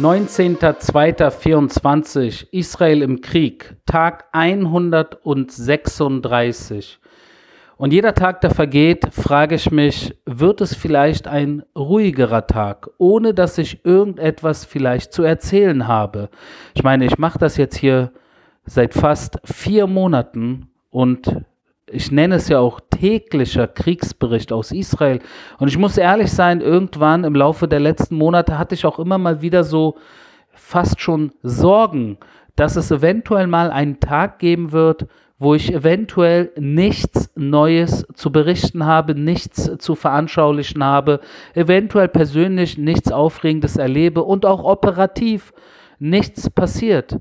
19.02.24 Israel im Krieg, Tag 136. Und jeder Tag, der vergeht, frage ich mich, wird es vielleicht ein ruhigerer Tag, ohne dass ich irgendetwas vielleicht zu erzählen habe? Ich meine, ich mache das jetzt hier seit fast vier Monaten und ich nenne es ja auch täglicher Kriegsbericht aus Israel. Und ich muss ehrlich sein, irgendwann im Laufe der letzten Monate hatte ich auch immer mal wieder so fast schon Sorgen, dass es eventuell mal einen Tag geben wird, wo ich eventuell nichts Neues zu berichten habe, nichts zu veranschaulichen habe, eventuell persönlich nichts Aufregendes erlebe und auch operativ nichts passiert.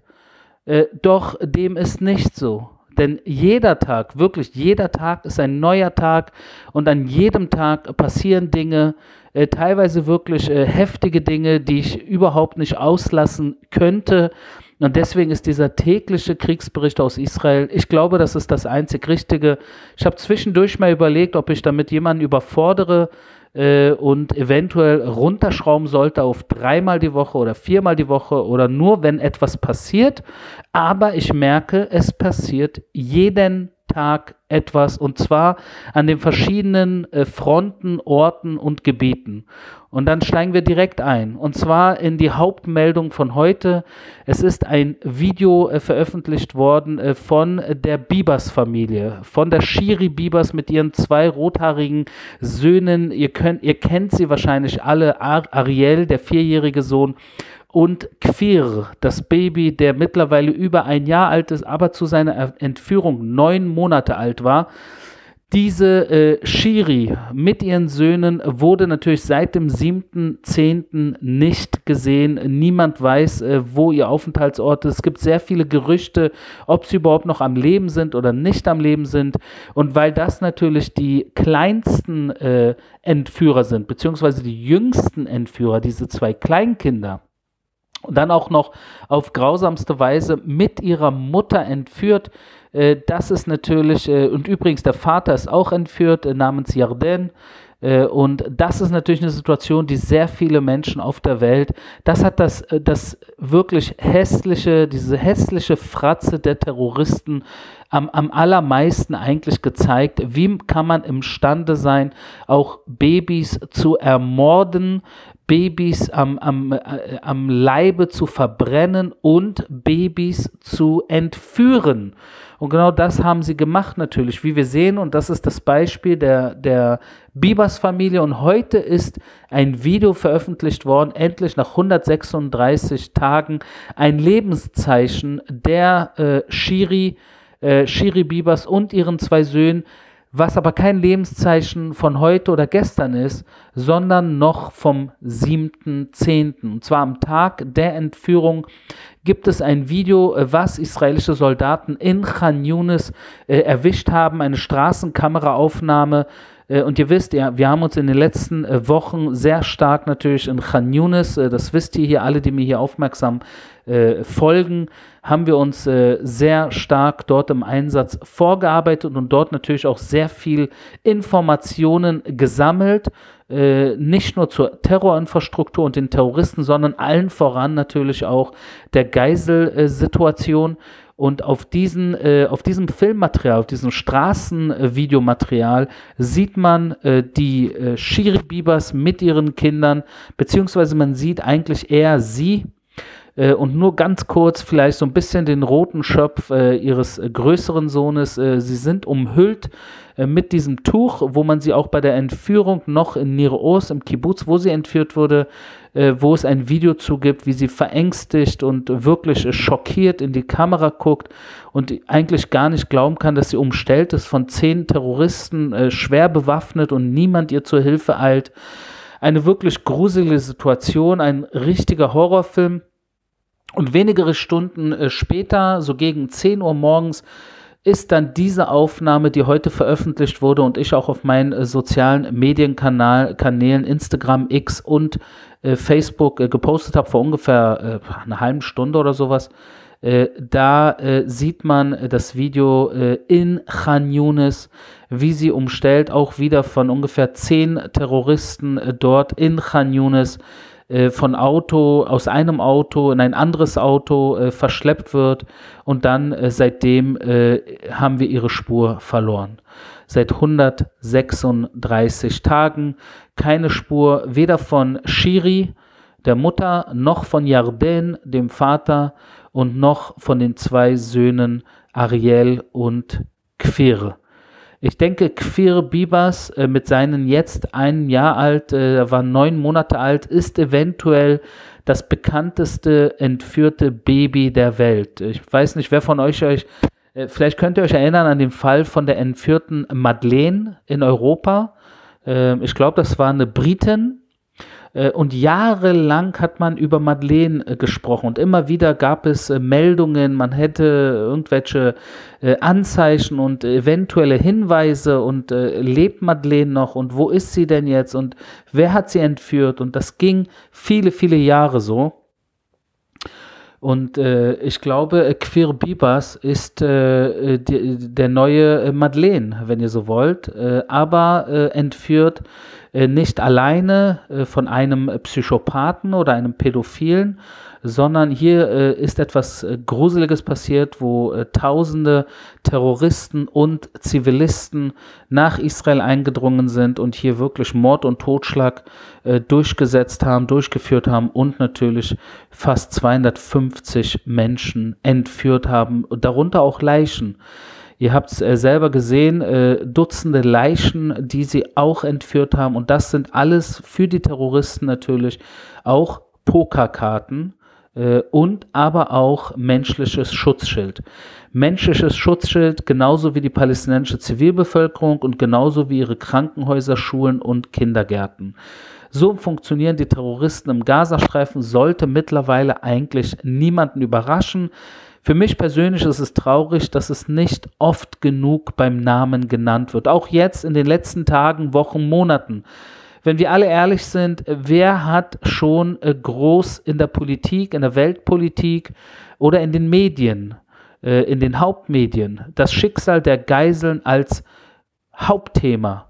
Äh, doch dem ist nicht so. Denn jeder Tag, wirklich jeder Tag ist ein neuer Tag und an jedem Tag passieren Dinge, äh, teilweise wirklich äh, heftige Dinge, die ich überhaupt nicht auslassen könnte. Und deswegen ist dieser tägliche Kriegsbericht aus Israel, ich glaube, das ist das einzig Richtige. Ich habe zwischendurch mal überlegt, ob ich damit jemanden überfordere äh, und eventuell runterschrauben sollte auf dreimal die Woche oder viermal die Woche oder nur, wenn etwas passiert. Aber ich merke, es passiert jeden Tag etwas und zwar an den verschiedenen äh, Fronten, Orten und Gebieten. Und dann steigen wir direkt ein und zwar in die Hauptmeldung von heute. Es ist ein Video äh, veröffentlicht worden äh, von der Bibers-Familie, von der Shiri Bibers mit ihren zwei rothaarigen Söhnen. Ihr, könnt, ihr kennt sie wahrscheinlich alle. Ar Ariel, der vierjährige Sohn und Kfir, das Baby, der mittlerweile über ein Jahr alt ist, aber zu seiner Entführung neun Monate alt war. Diese äh, Shiri mit ihren Söhnen wurde natürlich seit dem 7.10. nicht gesehen. Niemand weiß, äh, wo ihr Aufenthaltsort ist. Es gibt sehr viele Gerüchte, ob sie überhaupt noch am Leben sind oder nicht am Leben sind. Und weil das natürlich die kleinsten äh, Entführer sind, beziehungsweise die jüngsten Entführer, diese zwei Kleinkinder, und dann auch noch auf grausamste Weise mit ihrer Mutter entführt. Äh, das ist natürlich, äh, und übrigens der Vater ist auch entführt, äh, namens Yarden. Und das ist natürlich eine Situation, die sehr viele Menschen auf der Welt, das hat das, das wirklich hässliche, diese hässliche Fratze der Terroristen am, am allermeisten eigentlich gezeigt. Wie kann man imstande sein, auch Babys zu ermorden, Babys am, am, äh, am Leibe zu verbrennen und Babys zu entführen. Und genau das haben sie gemacht natürlich, wie wir sehen. Und das ist das Beispiel der, der Bibers-Familie. Und heute ist ein Video veröffentlicht worden, endlich nach 136 Tagen, ein Lebenszeichen der äh, Shiri, äh, Shiri Bibers und ihren zwei Söhnen, was aber kein Lebenszeichen von heute oder gestern ist, sondern noch vom 7.10. Und zwar am Tag der Entführung gibt es ein Video, äh, was israelische Soldaten in Khan Yunis äh, erwischt haben, eine Straßenkameraaufnahme. Äh, und ihr wisst, ja, wir haben uns in den letzten äh, Wochen sehr stark natürlich in Khan Yunis, äh, das wisst ihr hier alle, die mir hier aufmerksam äh, folgen, haben wir uns äh, sehr stark dort im Einsatz vorgearbeitet und dort natürlich auch sehr viel Informationen gesammelt, äh, nicht nur zur Terrorinfrastruktur und den Terroristen, sondern allen voran natürlich auch der Geiselsituation. Und auf, diesen, äh, auf diesem Filmmaterial, auf diesem Straßenvideomaterial sieht man äh, die äh, Shiri Bibers mit ihren Kindern, beziehungsweise man sieht eigentlich eher sie äh, und nur ganz kurz vielleicht so ein bisschen den roten Schopf äh, ihres äh, größeren Sohnes. Äh, sie sind umhüllt äh, mit diesem Tuch, wo man sie auch bei der Entführung noch in Niroos im Kibbutz, wo sie entführt wurde, wo es ein Video zugibt, wie sie verängstigt und wirklich schockiert in die Kamera guckt und eigentlich gar nicht glauben kann, dass sie umstellt ist von zehn Terroristen, schwer bewaffnet und niemand ihr zur Hilfe eilt. Eine wirklich gruselige Situation, ein richtiger Horrorfilm. Und wenige Stunden äh, später, so gegen 10 Uhr morgens, ist dann diese Aufnahme, die heute veröffentlicht wurde und ich auch auf meinen äh, sozialen Medienkanälen Instagram, X und äh, Facebook äh, gepostet habe, vor ungefähr äh, einer halben Stunde oder sowas. Äh, da sieht man das Video in Khan Yunis, wie sie umstellt, auch wieder von ungefähr zehn Terroristen dort in Khan Yunis äh, von Auto, aus einem Auto in ein anderes Auto äh, verschleppt wird und dann äh, seitdem äh, haben wir ihre Spur verloren. Seit 136 Tagen keine Spur weder von Shiri, der Mutter, noch von Yarden, dem Vater, und noch von den zwei Söhnen Ariel und Kfir. Ich denke, Kfir Bibas äh, mit seinen jetzt ein Jahr alt, äh, war neun Monate alt, ist eventuell das bekannteste entführte Baby der Welt. Ich weiß nicht, wer von euch euch, äh, vielleicht könnt ihr euch erinnern an den Fall von der entführten Madeleine in Europa. Äh, ich glaube, das war eine Britin, und jahrelang hat man über Madeleine äh, gesprochen und immer wieder gab es äh, Meldungen, man hätte irgendwelche Anzeichen und eventuelle Hinweise und lebt Madeleine noch und wo ist sie denn jetzt und wer hat sie entführt und das ging viele, viele Jahre so. Und äh, ich glaube, Queer Bibas ist äh, die, der neue Madeleine, wenn ihr so wollt, äh, aber entführt äh, nicht alleine äh, von einem Psychopathen oder einem Pädophilen, sondern hier äh, ist etwas Gruseliges passiert, wo tausende Terroristen und Zivilisten nach Israel eingedrungen sind und hier wirklich Mord und Totschlag durchgesetzt haben, durchgeführt haben und natürlich fast 250 Menschen entführt haben, darunter auch Leichen. Ihr habt es äh, selber gesehen, äh, Dutzende Leichen, die sie auch entführt haben. Und das sind alles für die Terroristen natürlich auch Pokerkarten äh, und aber auch menschliches Schutzschild. Menschliches Schutzschild genauso wie die palästinensische Zivilbevölkerung und genauso wie ihre Krankenhäuser, Schulen und Kindergärten. So funktionieren die Terroristen im Gazastreifen, sollte mittlerweile eigentlich niemanden überraschen. Für mich persönlich ist es traurig, dass es nicht oft genug beim Namen genannt wird. Auch jetzt in den letzten Tagen, Wochen, Monaten. Wenn wir alle ehrlich sind, wer hat schon äh, groß in der Politik, in der Weltpolitik oder in den Medien, äh, in den Hauptmedien das Schicksal der Geiseln als Hauptthema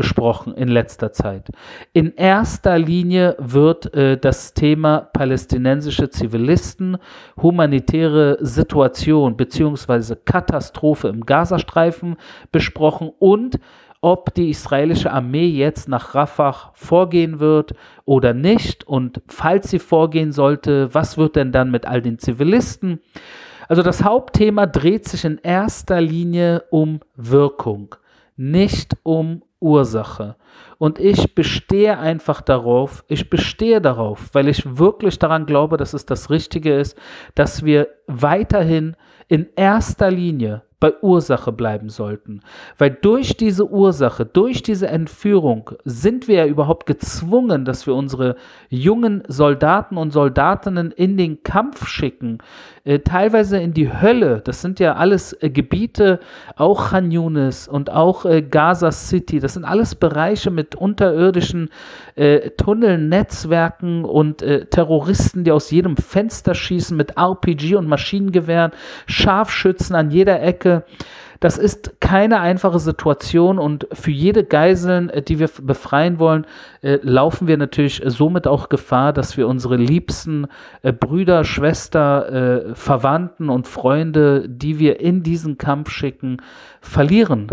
besprochen in letzter Zeit. In erster Linie wird äh, das Thema palästinensische Zivilisten, humanitäre Situation bzw. Katastrophe im Gazastreifen besprochen und ob die israelische Armee jetzt nach Rafah vorgehen wird oder nicht und falls sie vorgehen sollte, was wird denn dann mit all den Zivilisten? Also das Hauptthema dreht sich in erster Linie um Wirkung, nicht um Ursache. Und ich bestehe einfach darauf, ich bestehe darauf, weil ich wirklich daran glaube, dass es das Richtige ist, dass wir weiterhin in erster Linie bei Ursache bleiben sollten. Weil durch diese Ursache, durch diese Entführung sind wir ja überhaupt gezwungen, dass wir unsere jungen Soldaten und Soldatinnen in den Kampf schicken, äh, teilweise in die Hölle. Das sind ja alles äh, Gebiete, auch Khan Yunis und auch äh, Gaza City. Das sind alles Bereiche mit unterirdischen äh, Tunneln, Netzwerken und äh, Terroristen, die aus jedem Fenster schießen mit RPG und Maschinengewehren, Scharfschützen an jeder Ecke. Das ist keine einfache Situation und für jede Geiseln, äh, die wir befreien wollen, äh, laufen wir natürlich somit auch Gefahr, dass wir unsere liebsten äh, Brüder, Schwester, Verwandten und Freunde, die wir in diesen Kampf schicken, verlieren.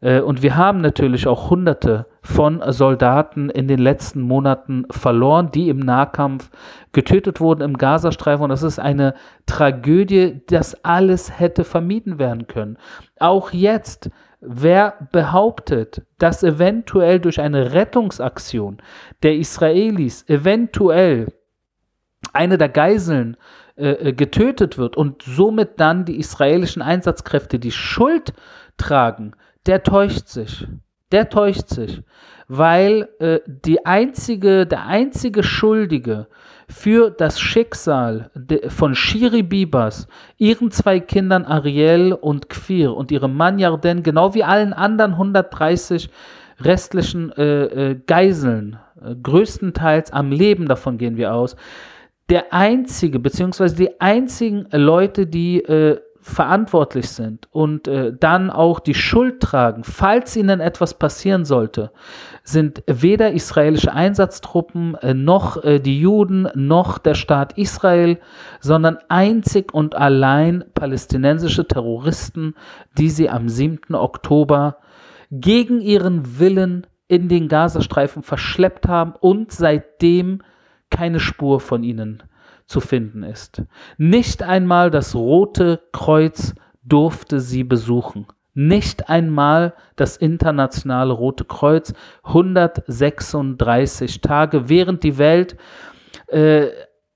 Äh, und wir haben natürlich auch Hunderte von Soldaten in den letzten Monaten verloren, die im Nahkampf getötet wurden im Gazastreifen. Und das ist eine Tragödie, dass alles hätte vermieden werden können. Auch jetzt, wer behauptet, dass eventuell durch eine Rettungsaktion der Israelis eventuell eine der Geiseln äh, äh getötet wird und somit dann die israelischen Einsatzkräfte die Schuld tragen, der täuscht sich. Der täuscht sich, weil äh, die einzige, der einzige Schuldige für das Schicksal von Shiri Bibas, ihren zwei Kindern Ariel und Kfir und ihrem Mann Yarden, genau wie allen anderen 130 restlichen äh, äh, Geiseln, äh, größtenteils am Leben, davon gehen wir aus, der einzige, beziehungsweise die einzigen Leute, die äh, verantwortlich sind und äh, dann auch die Schuld tragen, falls ihnen etwas passieren sollte, sind weder israelische Einsatztruppen äh, noch äh, die Juden noch der Staat Israel, sondern einzig und allein palästinensische Terroristen, die sie am 7. Oktober gegen ihren Willen in den Gazastreifen verschleppt haben und seitdem keine Spur von ihnen zu finden ist. Nicht einmal das Rote Kreuz durfte sie besuchen. Nicht einmal das internationale Rote Kreuz 136 Tage, während die Welt äh,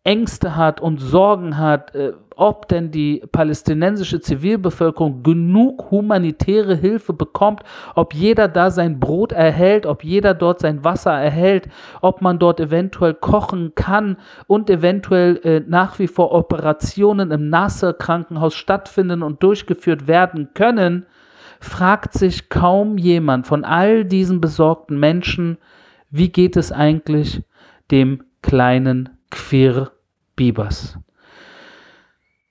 Ängste hat und Sorgen hat, äh, ob denn die palästinensische Zivilbevölkerung genug humanitäre Hilfe bekommt, ob jeder da sein Brot erhält, ob jeder dort sein Wasser erhält, ob man dort eventuell kochen kann und eventuell äh, nach wie vor Operationen im Nasser-Krankenhaus stattfinden und durchgeführt werden können, fragt sich kaum jemand von all diesen besorgten Menschen, wie geht es eigentlich dem kleinen Queer Bibers.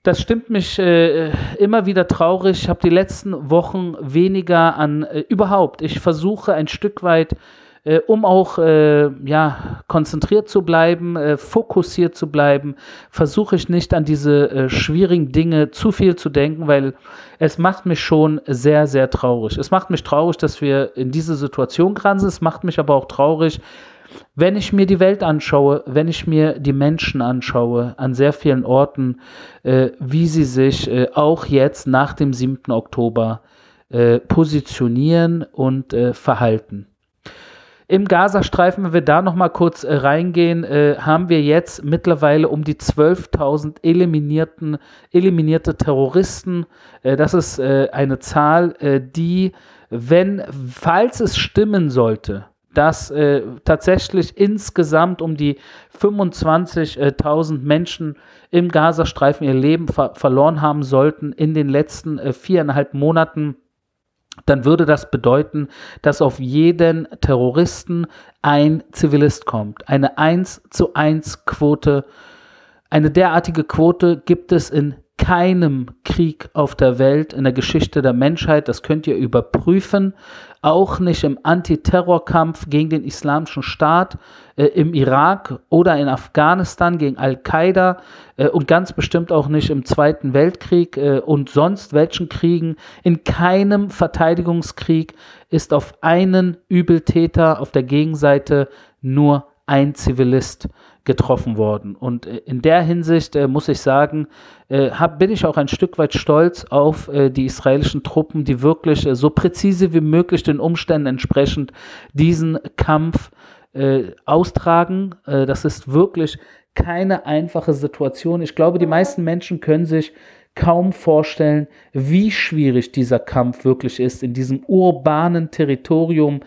Das stimmt mich äh, immer wieder traurig. Ich habe die letzten Wochen weniger an äh, überhaupt. Ich versuche ein Stück weit, äh, um auch äh, ja konzentriert zu bleiben, äh, fokussiert zu bleiben, versuche ich nicht an diese äh, schwierigen Dinge zu viel zu denken, weil es macht mich schon sehr, sehr traurig. Es macht mich traurig, dass wir in diese Situation geraten Es macht mich aber auch traurig, wenn ich mir die Welt anschaue, wenn ich mir die Menschen anschaue, an sehr vielen Orten, äh, wie sie sich äh, auch jetzt nach dem 7. Oktober äh, positionieren und äh, verhalten. Im Gazastreifen, wenn wir da noch mal kurz äh, reingehen, äh, haben wir jetzt mittlerweile um die 12.000 eliminierten, eliminierte Terroristen. das ist eine Zahl, die, wenn, falls es stimmen sollte, dass äh, tatsächlich insgesamt um die 25.000 Menschen im Gazastreifen ihr Leben ver verloren haben sollten in den letzten äh, viereinhalb Monaten, dann würde das bedeuten, dass auf jeden Terroristen ein Zivilist kommt. Eine 1 zu 1 Quote. Eine derartige Quote gibt es in keinem Krieg auf der Welt in der Geschichte der Menschheit. Das könnt ihr überprüfen. Auch nicht im Antiterrorkampf gegen den Islamischen Staat äh, im Irak oder in Afghanistan gegen Al-Qaida äh, und ganz bestimmt auch nicht im Zweiten Weltkrieg äh, und sonst welchen Kriegen. In keinem Verteidigungskrieg ist auf einen Übeltäter auf der Gegenseite nur ein Zivilist getroffen worden. Und äh, in der Hinsicht äh, muss ich sagen, äh, hab, bin ich auch ein Stück weit stolz auf äh, die israelischen Truppen, die wirklich äh, so präzise wie möglich den Umständen entsprechend diesen Kampf äh, austragen. das ist wirklich keine einfache Situation. Ich glaube, die meisten Menschen können sich kaum vorstellen, wie schwierig dieser Kampf wirklich ist in diesem urbanen Territorium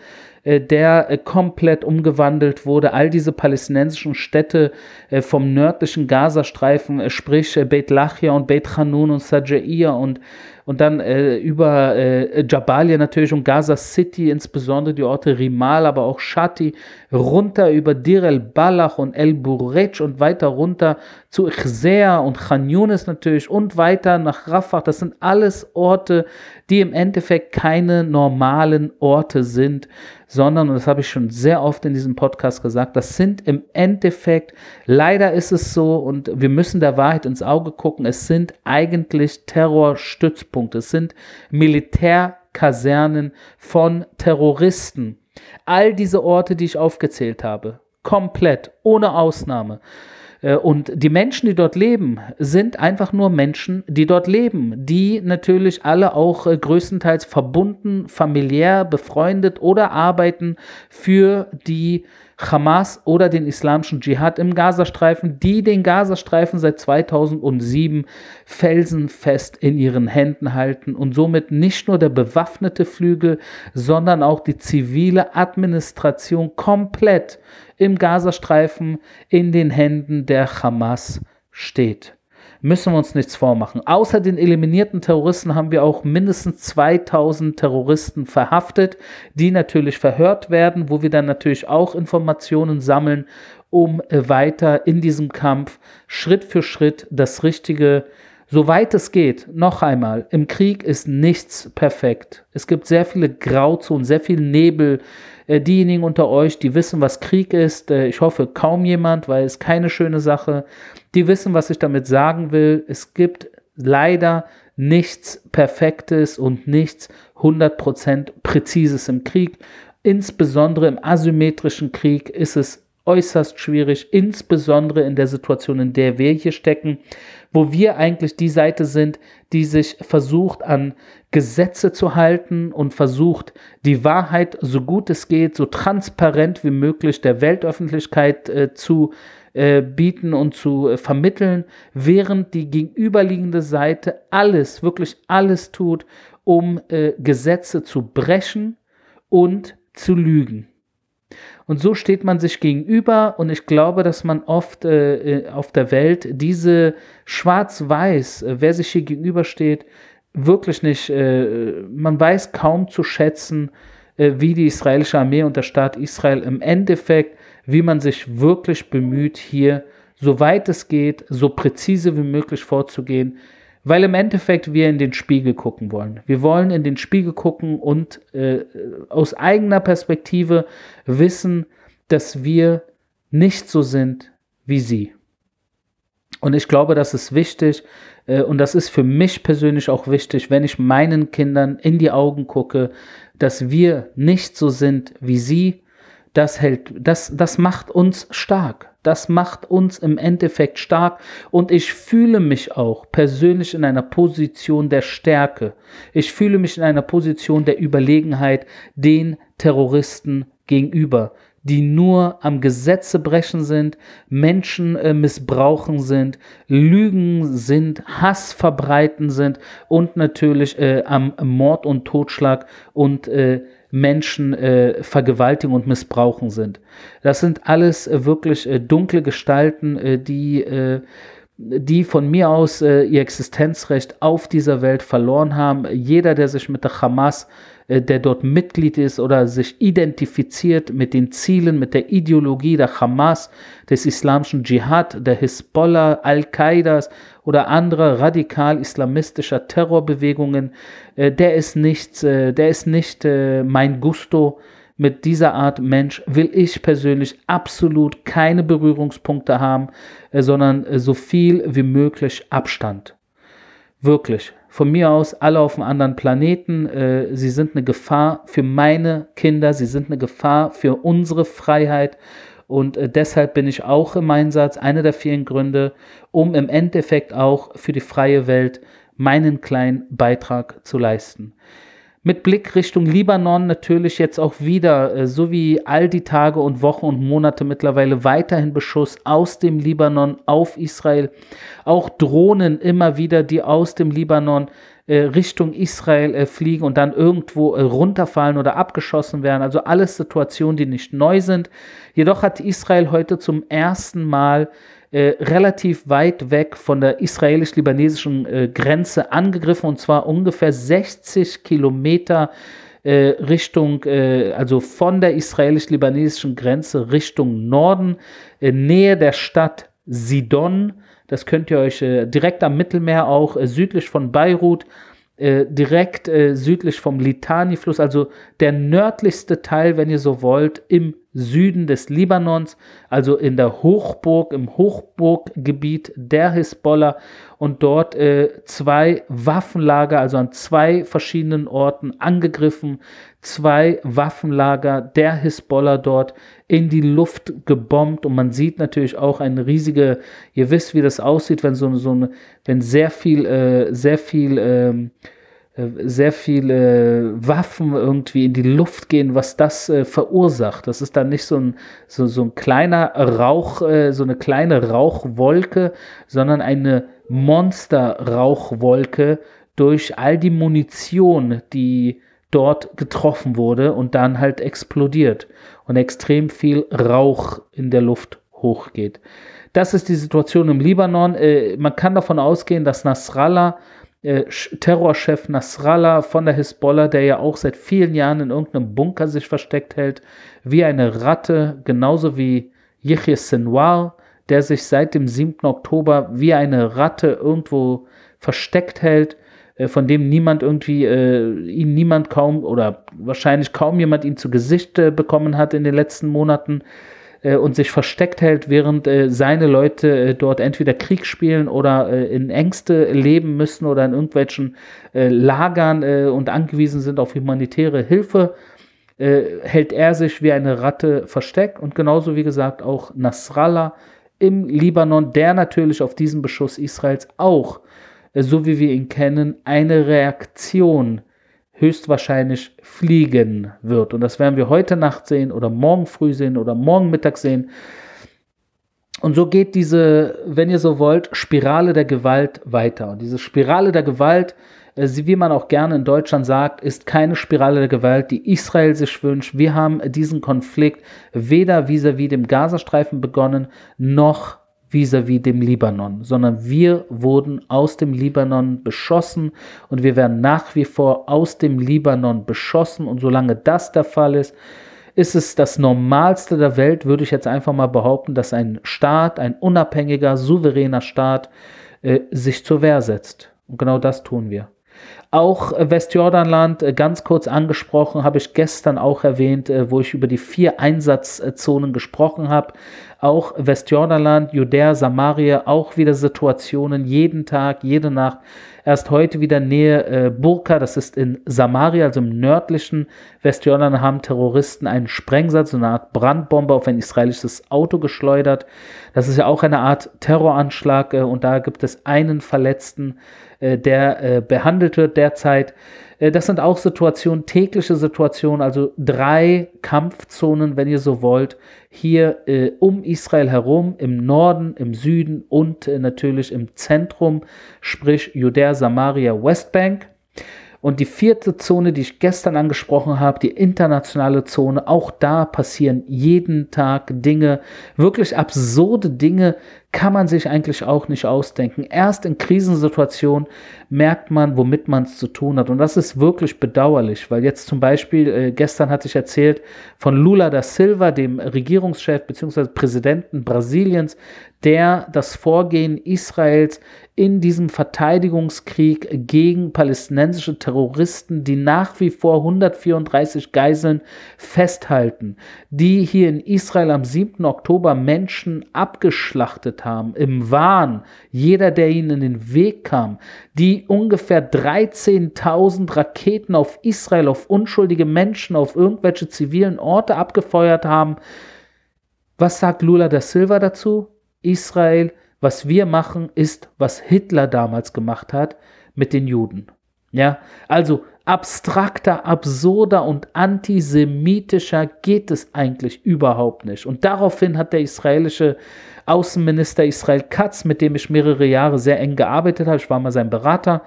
der äh, komplett umgewandelt wurde. All diese palästinensischen Städte äh, vom nördlichen Gazastreifen, sprich Beit Lachia und Beit Hanun und Sajaiya und und dann äh, über äh, Jabalia natürlich und Gaza City, insbesondere die Orte Rimal, aber auch Shati, runter über Dir el-Balach und El-Burej und weiter runter zu Ichzea und Khan Yunis natürlich und weiter nach Rafah. Das sind alles Orte, die im Endeffekt keine normalen Orte sind, sondern, und das habe ich schon sehr oft in diesem Podcast gesagt, das sind im Endeffekt, leider ist es so, und wir müssen der Wahrheit ins Auge gucken, es sind eigentlich Terrorstützpunkte, es sind Militärkasernen von Terroristen. All diese Orte, die ich aufgezählt habe, komplett, ohne Ausnahme, und die Menschen, die dort leben, sind einfach nur Menschen, die dort leben, die natürlich alle auch äh, größtenteils verbunden, familiär, befreundet oder arbeiten für die Hamas oder den islamischen Dschihad im Gazastreifen, die den Gazastreifen seit 2007 felsenfest in ihren Händen halten und somit nicht nur der bewaffnete Flügel, sondern auch die zivile Administration komplett im Gazastreifen in den Händen der Hamas steht. Müssen wir uns nichts vormachen. Außer den eliminierten Terroristen haben wir auch mindestens 2000 Terroristen verhaftet, die natürlich verhört werden, wo wir dann natürlich auch Informationen sammeln, um weiter in diesem Kampf Schritt für Schritt das richtige Soweit es geht, noch einmal, im Krieg ist nichts perfekt. Es gibt sehr viele Grauzonen, sehr viel Nebel. Äh, diejenigen unter euch, die wissen, was Krieg ist, äh, ich hoffe kaum jemand, weil es keine schöne Sache. Die wissen, was ich damit sagen will. Es gibt leider nichts Perfektes und nichts 100% Präzises im Krieg. Insbesondere im asymmetrischen Krieg ist es äußerst schwierig, insbesondere in der Situation, in der wir hier stecken, wo wir eigentlich die Seite sind, die sich versucht an Gesetze zu halten und versucht, die Wahrheit so gut es geht, so transparent wie möglich der Weltöffentlichkeit äh, zu äh, bieten und zu äh, vermitteln, während die gegenüberliegende Seite alles, wirklich alles tut, um äh, Gesetze zu brechen und zu lügen. Und so steht man sich gegenüber und ich glaube, dass man oft äh, äh auf der Welt diese Schwarz-Weiß, äh, wer sich hier gegenübersteht, wirklich nicht, äh, man weiß kaum zu schätzen, äh, wie die israelische Armee und der Staat Israel im Endeffekt, wie man sich wirklich bemüht, hier, soweit es geht, so präzise wie möglich vorzugehen, weil im Endeffekt wir in den Spiegel gucken wollen. Wir wollen in den Spiegel gucken und äh, aus eigener Perspektive wissen, dass wir nicht so sind wie sie. Und ich glaube, das ist wichtig äh, und das ist für mich persönlich auch wichtig, wenn ich meinen Kindern in die Augen gucke, dass wir nicht so sind wie sie. Das hält, das, das macht uns stark. Das macht uns im Endeffekt stark und ich fühle mich auch persönlich in einer Position der Stärke. Ich fühle mich in einer Position der Überlegenheit den Terroristen gegenüber, die nur am Gesetze brechen sind, Menschen äh, missbrauchen sind, Lügen sind, Hass verbreiten sind und natürlich äh, am Mord und Totschlag und äh, Menschen äh, vergewaltigen und missbrauchen sind. Das sind alles äh, wirklich äh, dunkle Gestalten, äh, die, äh, die von mir aus äh, ihr Existenzrecht auf dieser Welt verloren haben. Jeder, der sich mit der Hamas der dort Mitglied ist oder sich identifiziert mit den Zielen, mit der Ideologie der Hamas, des islamischen Dschihad, der Hisbollah, Al-Qaidas oder anderer radikal-islamistischer Terrorbewegungen, äh, der ist nicht, äh, der ist nicht äh, mein Gusto. Mit dieser Art Mensch will ich persönlich absolut keine Berührungspunkte haben, sondern so viel wie möglich Abstand. Wirklich. Von mir aus alle auf einem anderen Planeten. sie sind eine Gefahr für meine Kinder. Sie sind eine Gefahr für unsere Freiheit. Und äh, deshalb bin ich auch im Einsatz, einer der vielen Gründe, um im Endeffekt auch für die freie Welt meinen kleinen Beitrag zu leisten. Mit Blick Richtung Libanon natürlich jetzt auch wieder, äh, so wie all die Tage und Wochen und Monate mittlerweile weiterhin Beschuss aus dem Libanon auf Israel. Auch Drohnen immer wieder, die aus dem Libanon äh, Richtung Israel äh, fliegen und dann irgendwo runterfallen oder abgeschossen werden. Also alles Situationen, die nicht neu sind. Jedoch hat Israel heute zum ersten Mal äh, relativ weit weg von der israelisch-libanesischen äh, Grenze angegriffen und zwar ungefähr 60 Kilometer äh, Richtung, also von der israelisch-libanesischen Grenze Richtung Norden, Nähe der Stadt Sidon. Das könnt ihr euch äh, direkt am Mittelmeer auch äh, südlich von Beirut, äh, direkt äh, südlich vom Litani-Fluss, also der nördlichste Teil, wenn ihr so wollt, im Süden des Libanons, also in der Hochburg, im Hochburggebiet der Hisbollah und dort äh, zwei Waffenlager, also an zwei verschiedenen Orten angegriffen, zwei Waffenlager der Hisbollah dort in die Luft gebombt. Und man sieht natürlich auch eine riesige, ihr wisst, wie das aussieht, wenn so, so eine, wenn sehr viel, äh, sehr viel, ähm, äh, sehr viele Waffen irgendwie in die Luft gehen, was das äh, verursacht. Das ist dann nicht so ein, so, so ein kleiner Rauch, äh, so eine kleine Rauchwolke, sondern eine Monster-Rauchwolke durch all die Munition, die dort getroffen wurde und dann halt explodiert und extrem viel Rauch in der Luft hochgeht. Das ist die Situation im Libanon. Äh, man kann davon ausgehen, dass Nasrallah, äh, Terrorchef Nasrallah von der Hisbollah, der ja auch seit vielen Jahren in irgendeinem Bunker sich versteckt hält, wie eine Ratte, genauso wie Yahya Sinwar, der sich seit dem 7. Oktober wie eine Ratte irgendwo versteckt hält, äh, von dem niemand irgendwie, äh, ihn niemand kaum oder wahrscheinlich kaum jemand ihn zu Gesicht äh, bekommen hat in den letzten Monaten äh, und sich versteckt hält, während äh, seine Leute äh, dort entweder Krieg spielen oder in Ängste leben müssen oder in irgendwelchen Lagern und angewiesen sind auf humanitäre Hilfe hält er sich wie eine Ratte versteckt. Und genauso wie gesagt auch Nasrallah im Libanon, der natürlich auf diesen Beschuss Israels auch äh, so wie wir ihn kennen, eine Reaktion höchstwahrscheinlich fliegen wird. Und das werden wir heute Nacht sehen oder morgen früh sehen oder morgen Mittag sehen. Und so geht diese, wenn ihr so wollt, Spirale der Gewalt weiter. Und diese Spirale der Gewalt, äh, wie man auch gerne in Deutschland sagt, ist keine Spirale der Gewalt, die Israel sich wünscht. Wir haben diesen Konflikt weder vis-à-vis -vis dem Gazastreifen begonnen, noch vis-à-vis -vis dem Libanon, sondern wir wurden aus dem Libanon beschossen und wir werden nach wie vor aus dem Libanon beschossen und solange das der Fall ist, ist es das Normalste der Welt, würde ich jetzt einfach mal behaupten, dass ein Staat, ein unabhängiger, souveräner Staat äh, sich zur Wehr setzt. Und genau das tun wir. Auch Westjordanland, äh, ganz kurz angesprochen, habe ich gestern auch erwähnt, äh, wo ich über die vier Einsatzzonen gesprochen habe. Auch Westjordanland, Judäa, Samaria, auch wieder Situationen, jeden Tag, jede Nacht. Erst heute wieder Nähe äh, Burka, das ist in Samaria, also im nördlichen Westjordan, haben Terroristen einen Sprengsatz, so eine Art Brandbombe auf ein israelisches Auto geschleudert. Das ist ja auch eine Art Terroranschlag äh, und da gibt es einen Verletzten, äh, der äh, behandelt wird derzeit. Äh, das sind auch Situationen, tägliche Situationen, also drei Kampfzonen, wenn ihr so wollt, hier äh, um Israel herum, im Norden, im Süden und äh, natürlich im Zentrum, sprich Judäa, Samaria, Westbank. Und die vierte Zone, die ich gestern angesprochen habe, die internationale Zone, auch da passieren jeden Tag Dinge, wirklich absurde Dinge, kann man sich eigentlich auch nicht ausdenken. Erst in Krisensituationen merkt man, womit man es zu tun hat. Und das ist wirklich bedauerlich, weil jetzt zum Beispiel, äh, gestern hatte ich erzählt von Lula da Silva, dem Regierungschef bzw. Präsidenten Brasiliens, der das Vorgehen Israels in diesem Verteidigungskrieg gegen palästinensische Terroristen, die nach wie vor 134 Geiseln festhalten, die hier in Israel am 7. Oktober Menschen abgeschlachtet haben, im Wahn, jeder, der ihnen in den Weg kam, die ungefähr 13.000 Raketen auf Israel, auf unschuldige Menschen, auf irgendwelche zivilen Orte abgefeuert haben. Was sagt Lula da Silva dazu? Israel was wir machen, ist, was Hitler damals gemacht hat mit den Juden. Ja, also abstrakter, absurder und antisemitischer geht es eigentlich überhaupt nicht. Und daraufhin hat der israelische Außenminister Israel Katz, mit dem ich mehrere Jahre sehr eng gearbeitet habe, ich war mal sein Berater,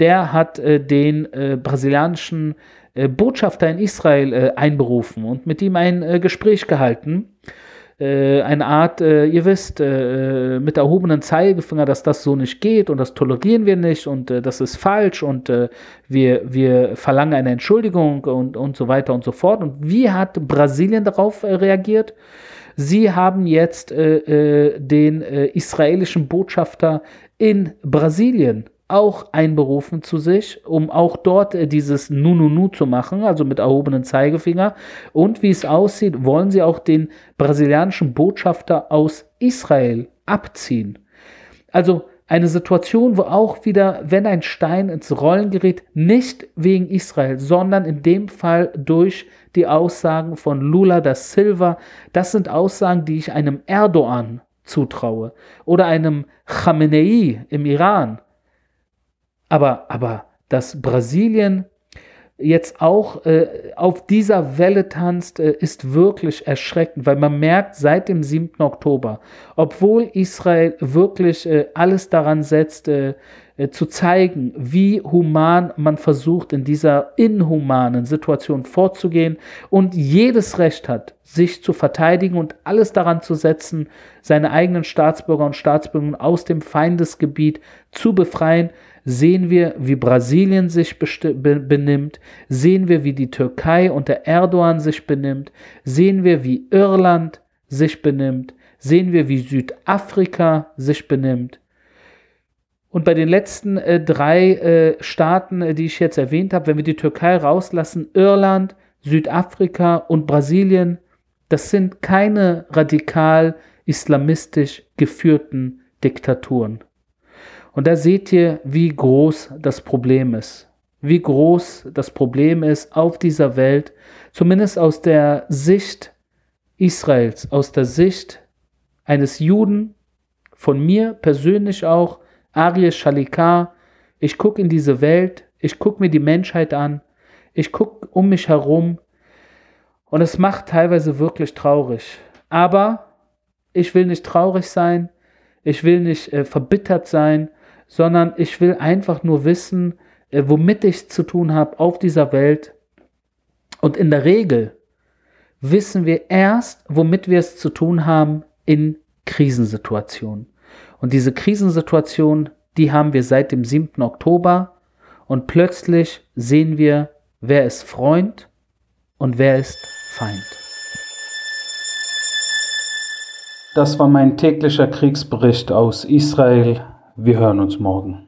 der hat äh, den äh, brasilianischen äh, Botschafter in Israel äh, einberufen und mit ihm ein äh, Gespräch gehalten eine Art, äh, ihr wisst, äh, mit erhobenen Zeigefinger, dass das so nicht geht und das tolerieren wir nicht und äh, das ist falsch und äh, wir, wir verlangen eine Entschuldigung und, und so weiter und so fort. Und wie hat Brasilien darauf äh, reagiert? Sie haben jetzt den israelischen Botschafter in Brasilien auch einberufen zu sich, um auch dort äh, dieses Nu-Nu-Nu zu machen, also mit erhobenen Zeigefinger. Und wie es aussieht, wollen sie auch den brasilianischen Botschafter aus Israel abziehen. Also eine Situation, wo auch wieder, wenn ein Stein ins Rollen gerät, nicht wegen Israel, sondern in dem Fall durch die Aussagen von Lula da Silva. Das sind Aussagen, die ich einem Erdogan zutraue oder einem Khamenei im Iran aber, aber dass Brasilien jetzt auch äh, auf dieser Welle tanzt, äh, ist wirklich erschreckend, weil man merkt seit dem 7. Oktober, obwohl Israel wirklich äh, alles daran setzt, äh, äh, zu zeigen, wie human man versucht, in dieser inhumanen Situation vorzugehen und jedes Recht hat, sich zu verteidigen und alles daran zu setzen, seine eigenen Staatsbürger und Staatsbürger aus dem Feindesgebiet zu befreien, sehen wir, wie Brasilien sich benimmt, sehen wir, wie die Türkei unter Erdogan sich benimmt, sehen wir, wie Irland sich benimmt, sehen wir, wie Südafrika sich benimmt. Und bei den letzten äh, drei äh, Staaten, äh, die ich jetzt erwähnt habe, wenn wir die Türkei rauslassen, Irland, Südafrika und Brasilien, das sind keine radikal islamistisch geführten Diktaturen. Und da seht ihr, wie groß das Problem ist. Wie groß das Problem ist auf dieser Welt, zumindest aus der Sicht Israels, aus der Sicht eines Juden, von mir persönlich auch, Ariel Shalikar, ich gucke in diese Welt, ich gucke mir die Menschheit an, ich gucke um mich herum und es macht teilweise wirklich traurig. Aber ich will nicht traurig sein, ich will nicht äh, verbittert sein, sondern ich will einfach nur wissen, äh, womit ich zu tun habe auf dieser Welt. Und in der Regel wissen wir erst, womit wir es zu tun haben in Krisensituationen. Und diese Krisensituation, die haben wir seit dem 7. Oktober und plötzlich sehen wir, wer ist Freund und wer ist Feind. Das war mein täglicher Kriegsbericht aus Israel. Wir hören uns morgen.